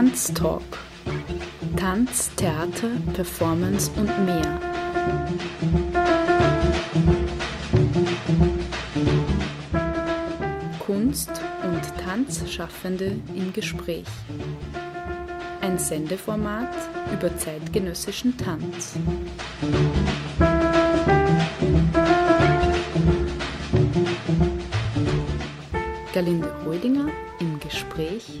Tanztalk. Tanz, Theater, Performance und mehr. Kunst und Tanzschaffende im Gespräch. Ein Sendeformat über zeitgenössischen Tanz. Galinde Heudinger im Gespräch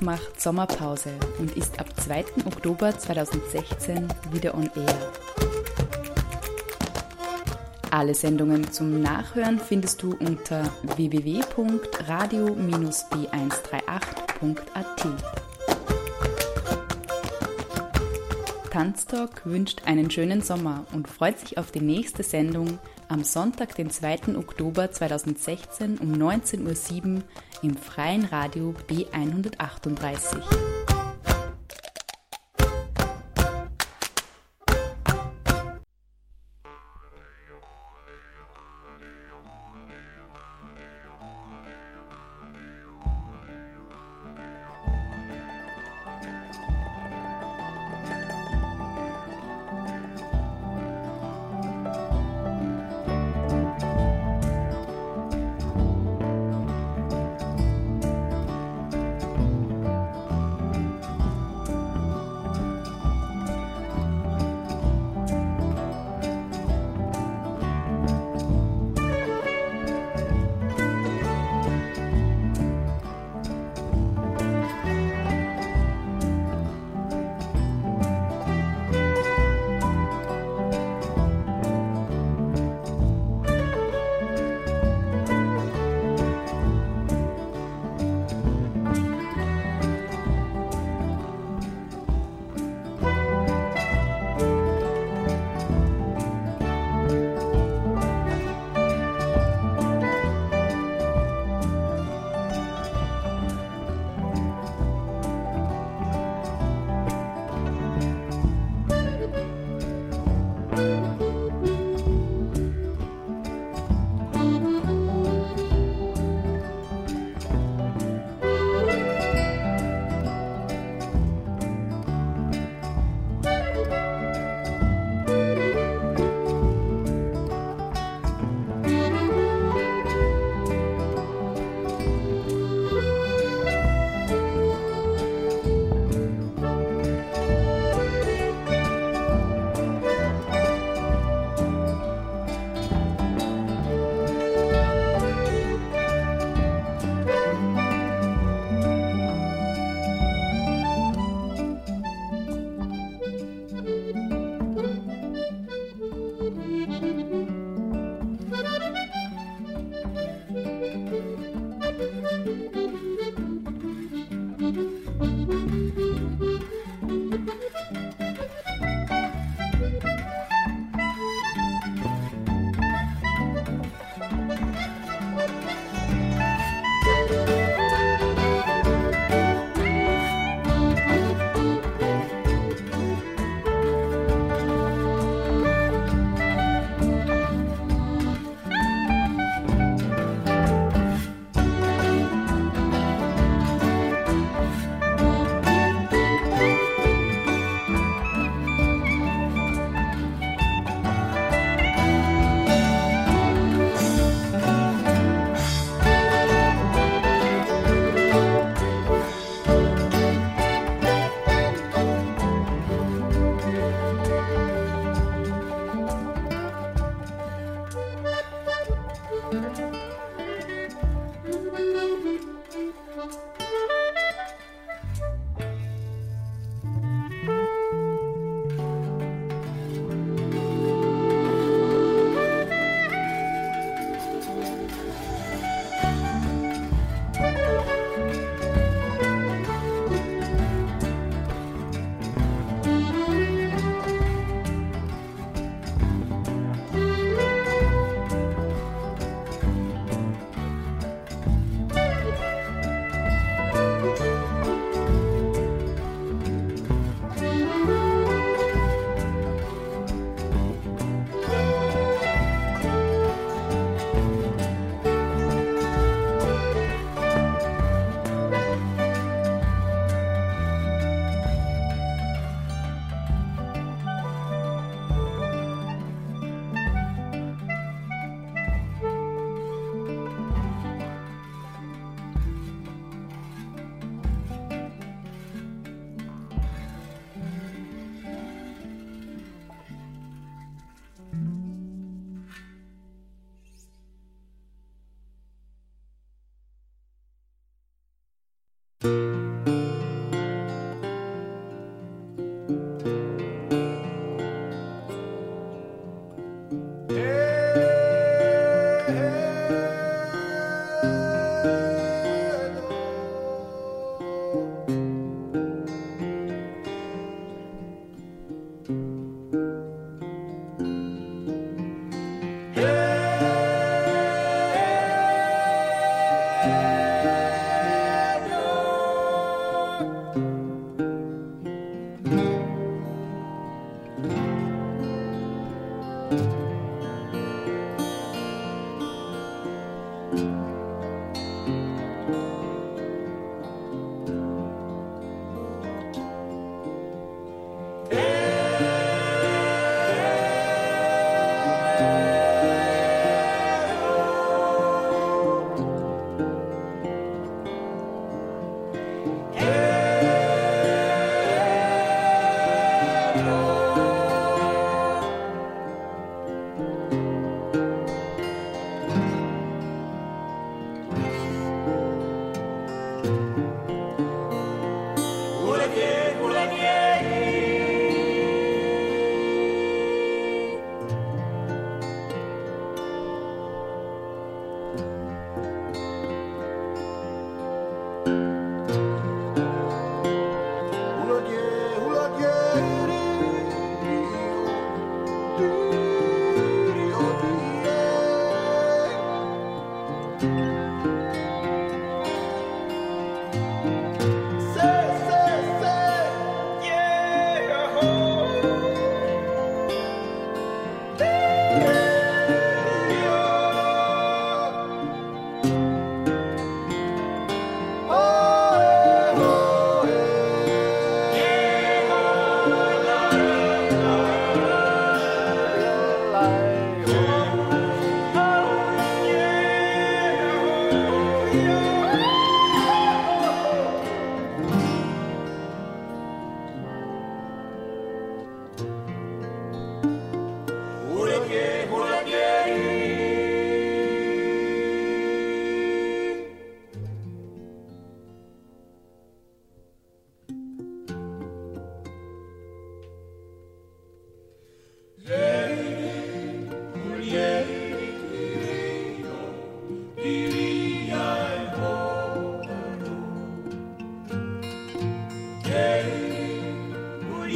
Macht Sommerpause und ist ab 2. Oktober 2016 wieder on air. Alle Sendungen zum Nachhören findest du unter www.radio-b138.at. Tanztalk wünscht einen schönen Sommer und freut sich auf die nächste Sendung am Sonntag, den 2. Oktober 2016 um 19.07 Uhr im freien Radio B138.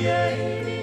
Yeah.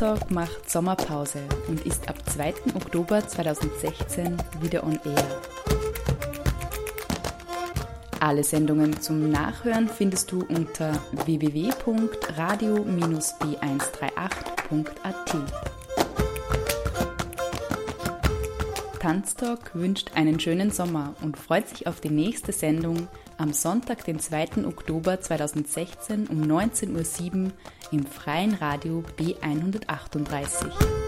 Tanztalk macht Sommerpause und ist ab 2. Oktober 2016 wieder on air. Alle Sendungen zum Nachhören findest du unter www.radio-b138.at. Tanztalk wünscht einen schönen Sommer und freut sich auf die nächste Sendung am Sonntag, den 2. Oktober 2016 um 19.07 Uhr im freien Radio B138.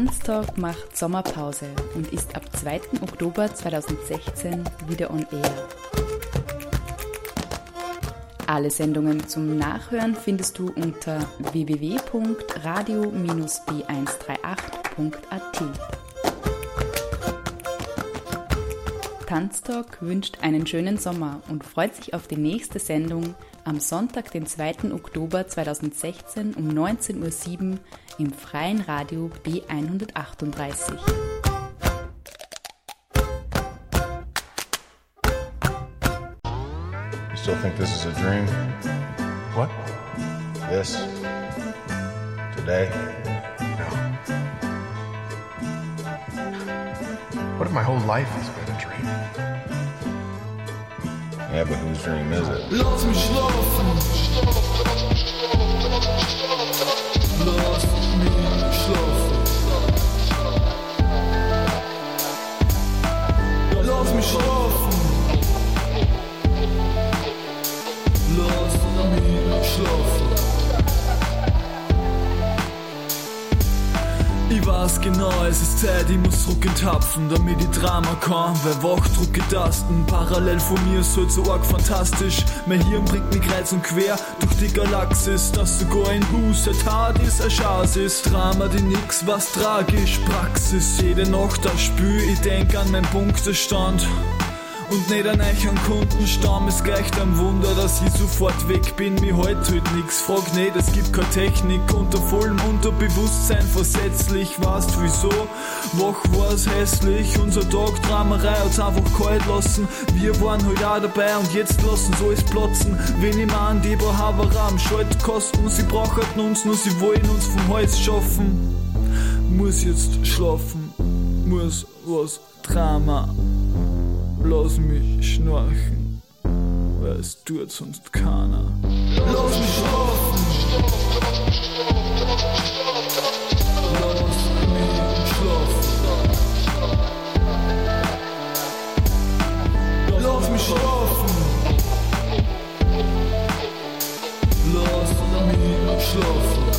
Tanztalk macht Sommerpause und ist ab 2. Oktober 2016 wieder on air. Alle Sendungen zum Nachhören findest du unter www.radio-b138.at. Tanztalk wünscht einen schönen Sommer und freut sich auf die nächste Sendung am Sonntag, den 2. Oktober 2016 um 19.07 Uhr im freien Radio B138. You still think this is a dream? What? This? Today? No. What if my whole life has been a dream? Yeah, but whose dream is it? Lass mich schlafen. Weiß genau, es ist Zeit, ich muss drucken tapfen, damit die Drama kann. Wer wach drucke Tasten, parallel von mir ist halt so arg fantastisch. Mein Hirn bringt mich kreuz und quer durch die Galaxis, dass sogar ein Bus ein Tat ist, ein Schatz ist. Drama, die nix, was tragisch, Praxis. Jede Nacht das Spül, ich denk an meinen Punktestand. Und nicht an euch an Kundenstamm, es gleicht am Wunder, dass ich sofort weg bin, mir heute halt nix. Frag nicht, es gibt keine Technik, unter vollem Unterbewusstsein versetzlich, weißt wieso? Wach war's hässlich, unser Tag Dramerei hat's einfach kalt lassen. Wir waren halt auch dabei und jetzt lassen sie alles platzen. Wenn ich mein, die Haberer am Schaltkosten, sie brauchen uns, nur sie wollen uns vom Hals schaffen. Muss jetzt schlafen, muss was Drama. Lass mich schnarchen, weil es tut sonst keiner. Lass mich schlafen. Lass mich schlafen. Lass mich schlafen. Lass mich schlafen.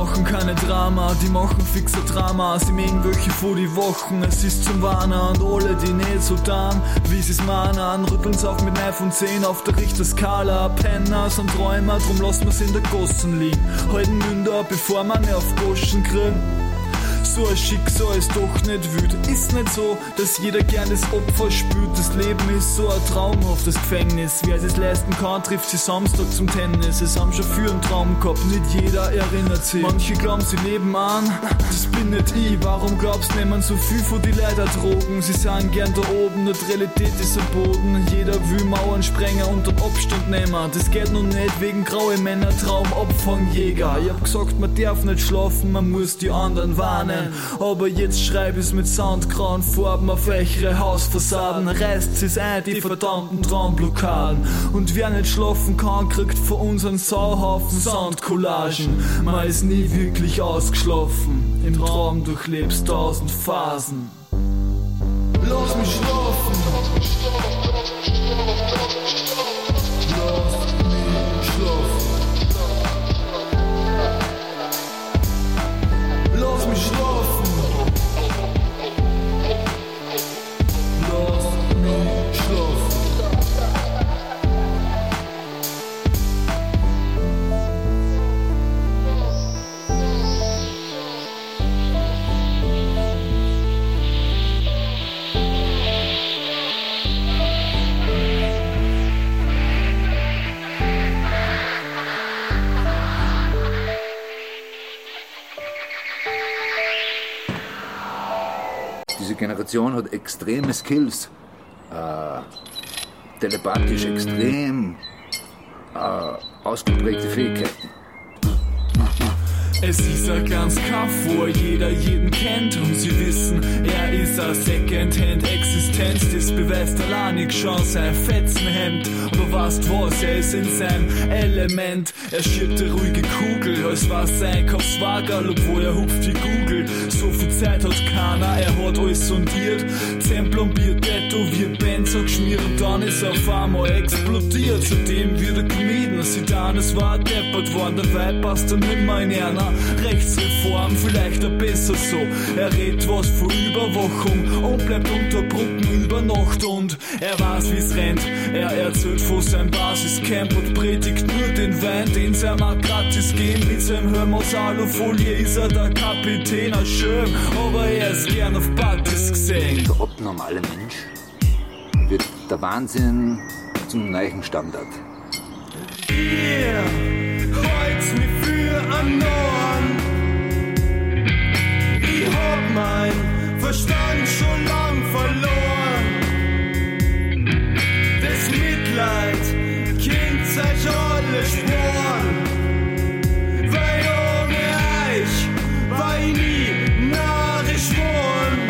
Brauchen keine Drama, die machen fixe Drama. Sie mögen welche vor die Wochen, es ist zum Warnen und alle, die nicht so dann, wie sie's mahnen, rütteln's auf mit 9 von 10 auf der Richterskala. Penner sind Träumer, drum lassen wir's in der Gossen liegen. Halten Münder, bevor man auf Goschen kriegen. So ein Schicksal ist doch nicht wüt. Ist nicht so, dass jeder gern das Opfer spürt. Das Leben ist so ein traumhaftes Gefängnis. Wer es leisten kann, trifft sich Samstag zum Tennis. Es haben schon für einen Traum gehabt, nicht jeder erinnert sich. Manche glauben, sie leben an, das bin nicht ich. Warum glaubst nehmen so viel von die Leiter Drogen? Sie sagen gern da oben, nur Realität ist am Boden. Jeder will Mauern sprengen und den Abstand nehmen. Das geht nun nicht wegen graue Männer, Traum, Abfangjäger. Ich hab gesagt, man darf nicht schlafen, man muss die anderen warnen. Aber jetzt schreib es mit soundgrauen Farben auf eure Hausfassaden. Reißt es ein, die verdammten Traumblockaden. Und wer nicht schlafen kann, kriegt von uns einen Sauhaufen Soundcollagen. Man ist nie wirklich ausgeschlafen. Im Traum durchlebst tausend Phasen. Lass mich schlafen. Lass mich schlafen. Generation hat extreme Skills. Äh, telepathisch extrem äh, ausgeprägte Fähigkeiten. Es ist ein ganz Kaff, wo jeder jeden kennt und sie wissen, er ist eine Second-Hand-Existenz. Das beweist allein schon sein Fetzenhemd. Aber weißt was, er ist in seinem Element. Er schiebt eine ruhige Kugel, als was sein Einkaufswagen, obwohl er hupft wie Google. So viel Zeit hat keiner, er hat alles sondiert. Zehn plombiert, tätowiert, Benzo geschmiert und dann ist er auf einmal explodiert. Seitdem wird er gemieden, sie dann, es war deppert worden, der Weib passt dann nicht mehr in einer Rechtsreform, vielleicht ein besser so. Er redet was von Überwachung und bleibt unter Brücken über Nacht und er weiß wie's rennt. Er erzählt von seinem Basiscamp und predigt nur den Wein, den sie mal gratis geben. Mit seinem Helm aus Alufolie ist er der Kapitän, ein Schirm, aber er ist gern auf Partys gesehen. Der abnormale Mensch wird der Wahnsinn zum neuen Standard. Ihr kreuzt mich für einen Norden. Ich hab mein Verstand schon lang verloren. Das Mitleid kennt euch alle Sporen. Weil ohne euch war ich nie narrisch worden.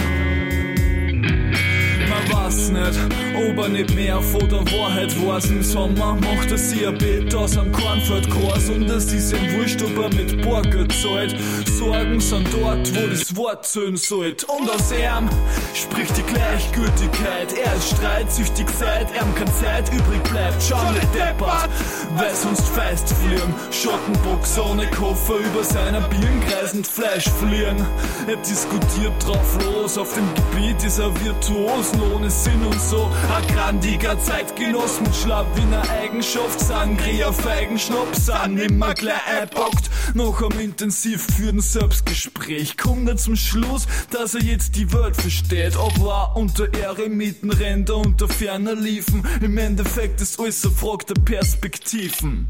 Man weiß nicht, ob er nicht mehr von der Wahrheit weiß. Im Sommer macht er sich ein Bild aus am Kornfeld groß und es ist ihm wurscht, ob er mit Borger zahlt. Sorgen sind dort, wo das Wort zählen sollt. Und aus ihm spricht die Gleichgültigkeit. Er ist streitsüchtig, seit ihm keine Zeit übrig bleibt. Schau nicht deppert, weil sonst feist fliegen. Schottenbox ohne Koffer über seiner Birn kreisend Fleisch fliegen. Er diskutiert drauf los, auf dem Gebiet ist er virtuosen ohne Sinn und so. Ein grandiger Zeitgenoss mit Schlawiner Eigenschaft, Sangria, Feigenschnaps, an immer gleich einpackt. Noch am intensiv führten Selbstgespräch kommt er zum Schluss, dass er jetzt die Welt versteht. Aber unter Eremiten rennt er unter ferner Liefen. Im Endeffekt ist alles eine Frage der Perspektiven.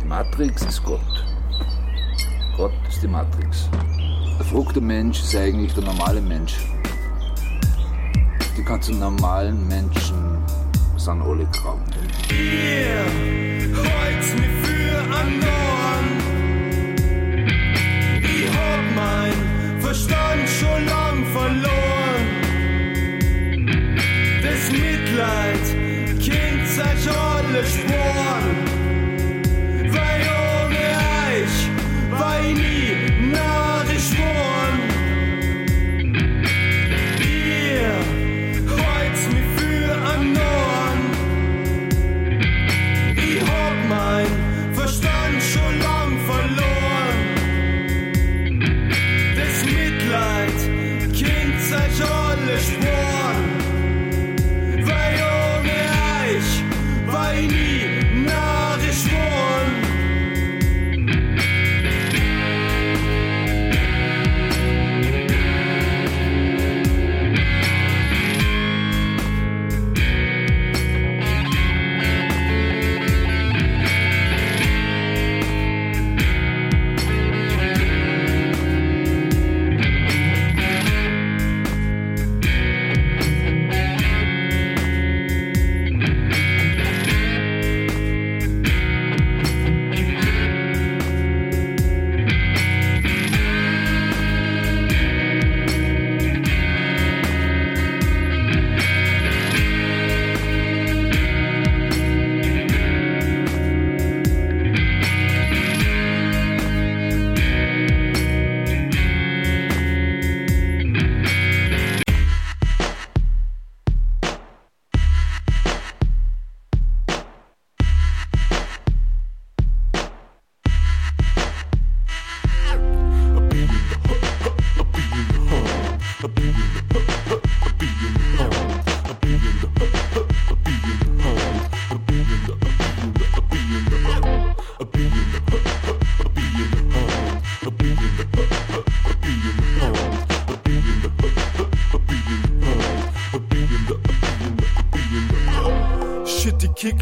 Die Matrix ist Gott. Gott ist die Matrix. Der verrückte Mensch ist eigentlich der normale Mensch. Die ganzen normalen Menschen sind alle krank. Ihr kreuzt mich für Norden. Ich hab mein Verstand schon lang verloren. Das Mitleid kennt euch alle Sporen.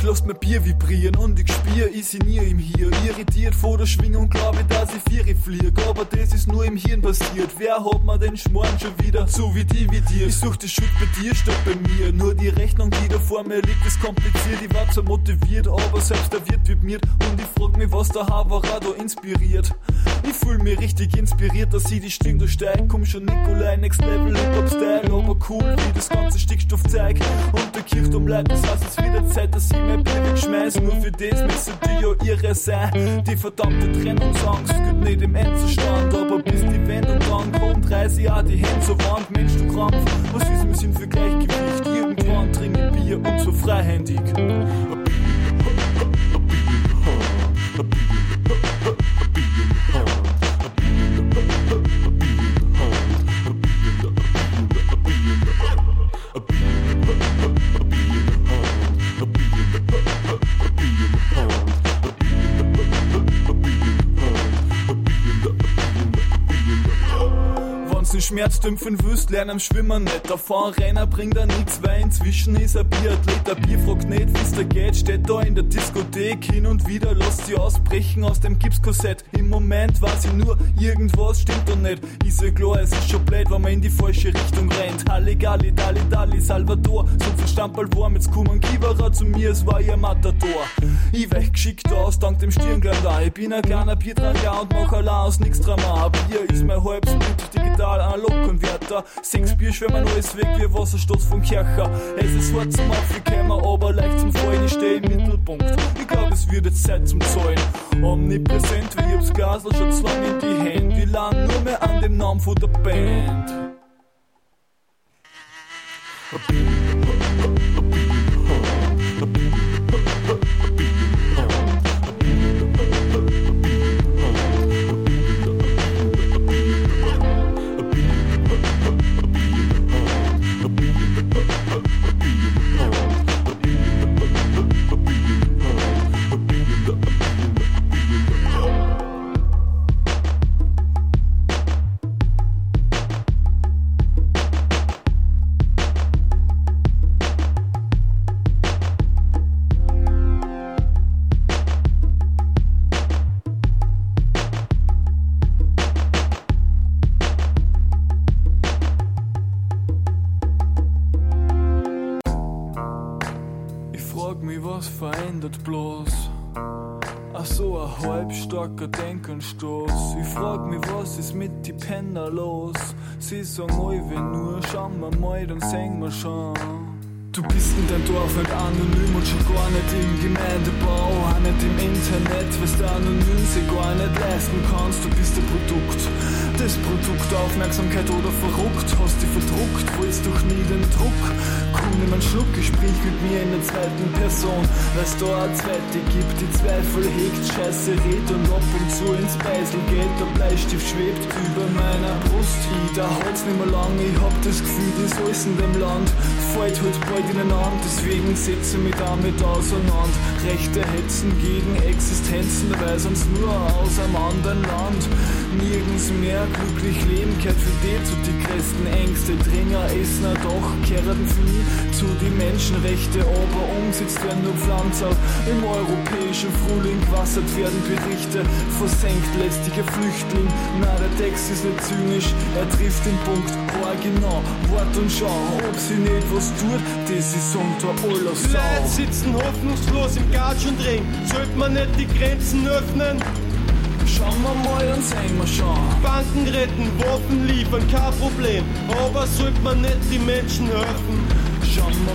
Kick lässt mein Bier vibrieren und ich spür, ich sie nie im Hier. Irritiert vor der Schwingung, glaube dass ich Viere flieg. Aber das ist nur im Hirn passiert. Wer hat mir den Schmoren schon wieder so wie die wie dir? Ich such die Schuld bei dir statt bei mir. Nur die Rechnung, die da vor mir liegt, ist kompliziert. Ich war zwar motiviert, aber selbst der wird mir. Und ich frag mich, was der Havara da inspiriert. Ich fühl mich richtig inspiriert, dass ich die Stimme durchsteig. Komm schon, Nikolai, next level Hip-Hop-Style. Aber cool, wie das ganze Stickstoff zeigt. Und der Kirchturm leitet, das heißt, es wieder Zeit, dass ich mein Bier wegschmeiß. Nur für das müssen die ja ihre sein. Die verdammte Trennungsangst gibt nicht im Endzustand. Aber bis die Wendung dann kommt, reiße ich auch die Hände zur Wand. Mensch, du Krampf, was ist im Sinn für Gleichgewicht? Irgendwann trinke ich Bier und so freihändig. Schmerzdümpfen wüsst, lernen am Schwimmen nicht. Der Fahrrenner bringt er nichts, weil inzwischen ist er Biathlet. Der Bier fragt nicht, wie's da geht, steht da in der Diskothek. Hin und wieder lässt sie ausbrechen aus dem Gipskorsett. Im Moment weiß ich nur, irgendwas stimmt da nicht. Ist ja klar, es ist schon blöd, wenn man in die falsche Richtung rennt. Halligalli, Dali, Dali, Salvador. So viel Stamperl warm, jetzt kommen Kieberer zu mir, es war ihr Matador. Ich weich geschickt aus, dank dem Stirngleim da. Ich bin ein kleiner Biertranker und mach allein aus nix Drama. Bier ist mein Halbsplit, digital Analogkonverter. Sechs Bier schwimmen alles weg wie Wasserstoß vom Kercher. Es ist hart zum Aufgekommen, aber leicht zum Fallen. Ich steh im Mittelpunkt. Ich glaub, es wird jetzt Zeit zum Zahlen. Omnipräsent wie ich's Glasl schon zu in die Hände. Wir lang nur mehr an dem Namen von der Band. Du bist in dein Dorf nicht anonym und schon gar nicht im Gemeindebau, im Internet, was du anonym sie gar nicht leisten kannst. Du bist ein Produkt, das Produkt Aufmerksamkeit oder verrückt, hast dich verdruckt, wolltest doch nie den Druck. Komm, nimm einen Schluck, ich sprich mit mir in der zweiten Person, weil's da eine zweite gibt, die Zweifel hegt, Scheiße red und ab und zu ins Beisel geht, der Bleistift schwebt über meiner Brust. Ich, da halt's nicht mehr lang, ich hab das Gefühl, das alles in dem Land fällt halt bald ineinander, deswegen setze mich damit auseinander. Rechte Hetzen gegen Existenzen, weil sonst nur aus einem anderen Land. Nirgends mehr glücklich leben, kehrt für die zu die größten Ängste. Dringer Essener doch, kehren für mich zu die Menschenrechte, aber umsetzt werden nur Pflanzer. Im europäischen Frühling gewassert werden Berichte, versenkt lästige Flüchtling. Na, der Text ist nicht zynisch, er trifft den Punkt, war genau, wart und schau, ob sie nicht was tut, das ist unter aller Sau. Leute sitzen hoffnungslos im Gatsch und Ring. Sollte man nicht die Grenzen öffnen? Schauen wir mal und sehen wir schon. Banken retten, Waffen liefern, kein Problem. Aber sollte man nicht die Menschen helfen?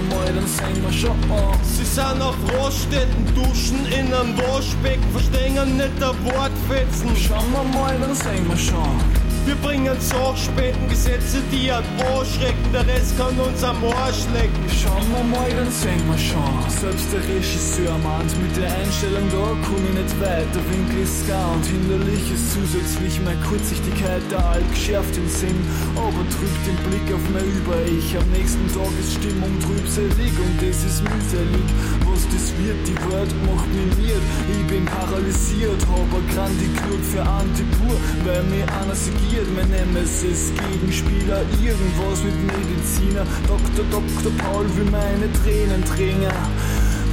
Mal, dann sehen wir schon Sie sind auf Raststätten, duschen in einem Waschbecken, verstehen nicht der Wortfetzen. Schauen wir mal, dann sehen wir schon. Wir bringen Sorgspenden, Gesetze, die an anschrecken, der Rest kann uns am Arsch lecken. Schauen wir mal, dann sehen wir schon. Selbst der Regisseur meint, mit der Einstellung da komm ich nicht weiter. Winkel ist gar und hinderlich ist zusätzlich meine Kurzsichtigkeit der Alp geschärft im Sinn. Aber trübt den Blick auf mein Über-Ich. Am nächsten Tag ist Stimmung trübselig und das ist mühselig. Was das wird, die Welt macht mich miert. Ich bin paralysiert, hab a Grandi genug für Antipur, weil mir einer segiert. Mein Nemesis, Gegenspieler, irgendwas mit Mediziner. Dr. Dr. Paul will meine Tränen drängen.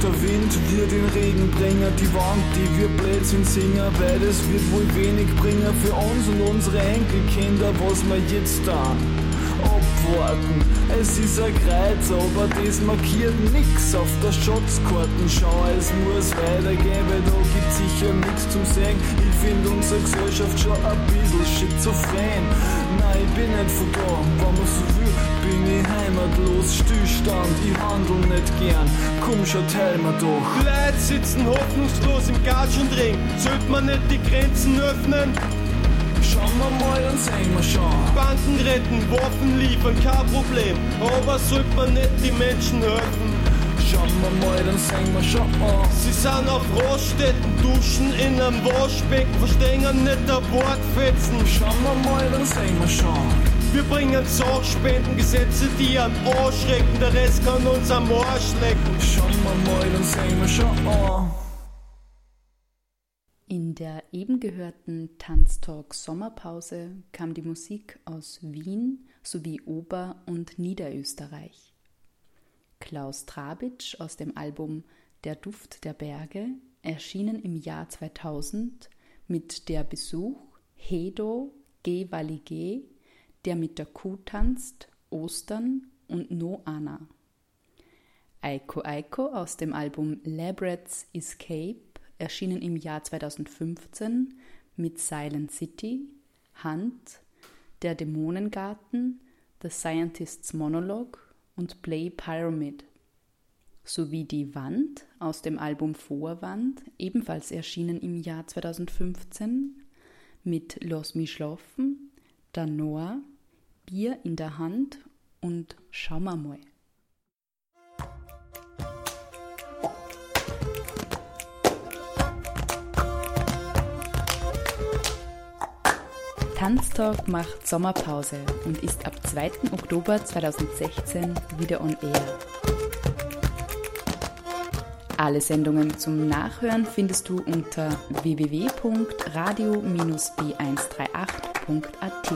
Der Wind wird den Regen bringen, die Wand, die wir Blödsinn singen, weil das wird wohl wenig bringen für uns und unsere Enkelkinder, was wir jetzt tun abwarten. Es ist ein Kreuz, aber das markiert nix auf der Schatzkarten. Schau, es muss weitergehen, da gibt sicher nichts zum Sehen. Ich find unsere Gesellschaft schon ein bisschen schizophren. Nein, ich bin nicht von da, wenn man so will, bin ich heimatlos, Stillstand, ich handel nicht gern. Komm schon, teil mir doch. Leute sitzen hoffnungslos im Gatsch und Ring. Sollte man nicht die Grenzen öffnen? Schauen wir mal, dann sehen wir schon. Banken retten, Waffen liefern, kein Problem. Aber sollte man nicht die Menschen helfen? Schauen wir mal, dann sehen wir schon. Sie sind auf Raststätten, duschen in einem Waschbecken, verstehen nicht der Wortfetzen. Schauen wir mal, dann sehen wir schon. Wir bringen Sorgspenden, Gesetze, die an anschrecken, der Rest kann uns am Arsch lecken. Schauen wir mal, dann sehen wir schon. In der eben gehörten Tanztalk Sommerpause kam die Musik aus Wien sowie Ober- und Niederösterreich. Klaus Trabitsch aus dem Album Der Duft der Berge, erschienen im Jahr 2000 mit der Besuch Hedo G. Wallige, der mit der Kuh tanzt, Ostern und No Anna. Aiko Aiko aus dem Album Labrets Escape erschienen im Jahr 2015 mit Silent City, Hand, Der Dämonengarten, The Scientist's Monologue und Play Pyramid. Sowie Die Wand aus dem Album Vorwand, ebenfalls erschienen im Jahr 2015, mit Los mich schlafen, Danoa, Bier in der Hand und Schau mal mal. Tanztalk macht Sommerpause und ist ab 2. Oktober 2016 wieder on air. Alle Sendungen zum Nachhören findest du unter www.radio-b138.at.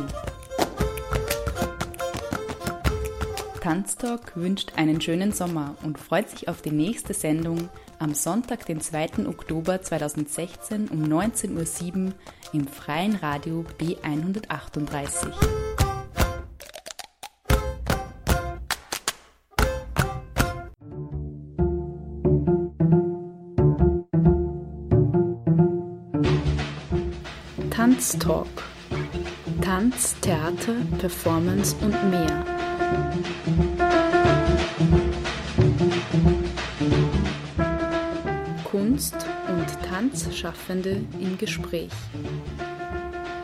Tanztalk wünscht einen schönen Sommer und freut sich auf die nächste Sendung am Sonntag, den 2. Oktober 2016 um 19.07 Uhr im freien Radio B138. Tanztalk. Tanz, Theater, Performance und mehr. Tanzschaffende im Gespräch.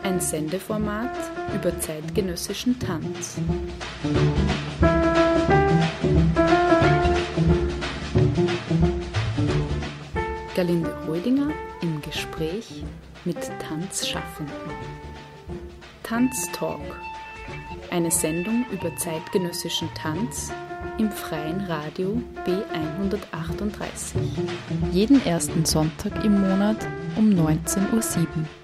Ein Sendeformat über zeitgenössischen Tanz. Galinde Rödinger im Gespräch mit Tanzschaffenden. Tanztalk. Eine Sendung über zeitgenössischen Tanz im freien Radio B138. Jeden ersten Sonntag im Monat um 19.07 Uhr.